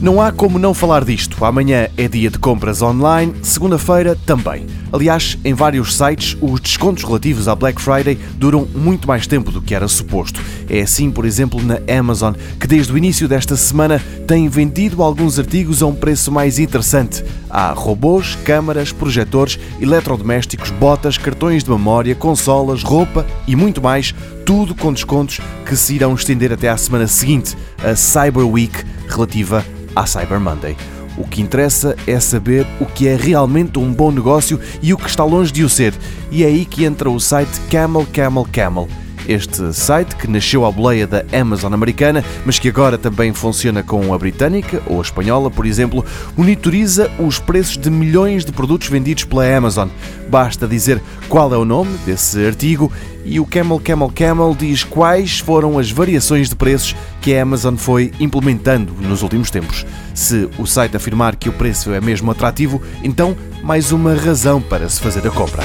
Não há como não falar disto. Amanhã é dia de compras online, segunda-feira também. Aliás, em vários sites, os descontos relativos à Black Friday duram muito mais tempo do que era suposto. É assim, por exemplo, na Amazon, que desde o início desta semana tem vendido alguns artigos a um preço mais interessante. Há robôs, câmaras, projetores, eletrodomésticos, botas, cartões de memória, consolas, roupa e muito mais, tudo com descontos que se irão estender até à semana seguinte, a Cyber Week, relativa à Cyber Monday. O que interessa é saber o que é realmente um bom negócio e o que está longe de o ser. E é aí que entra o site Camel Camel Camel este site, que nasceu à boleia da Amazon americana, mas que agora também funciona com a britânica ou a espanhola, por exemplo, monitoriza os preços de milhões de produtos vendidos pela Amazon. Basta dizer qual é o nome desse artigo e o Camel Camel Camel diz quais foram as variações de preços que a Amazon foi implementando nos últimos tempos. Se o site afirmar que o preço é mesmo atrativo, então mais uma razão para se fazer a compra.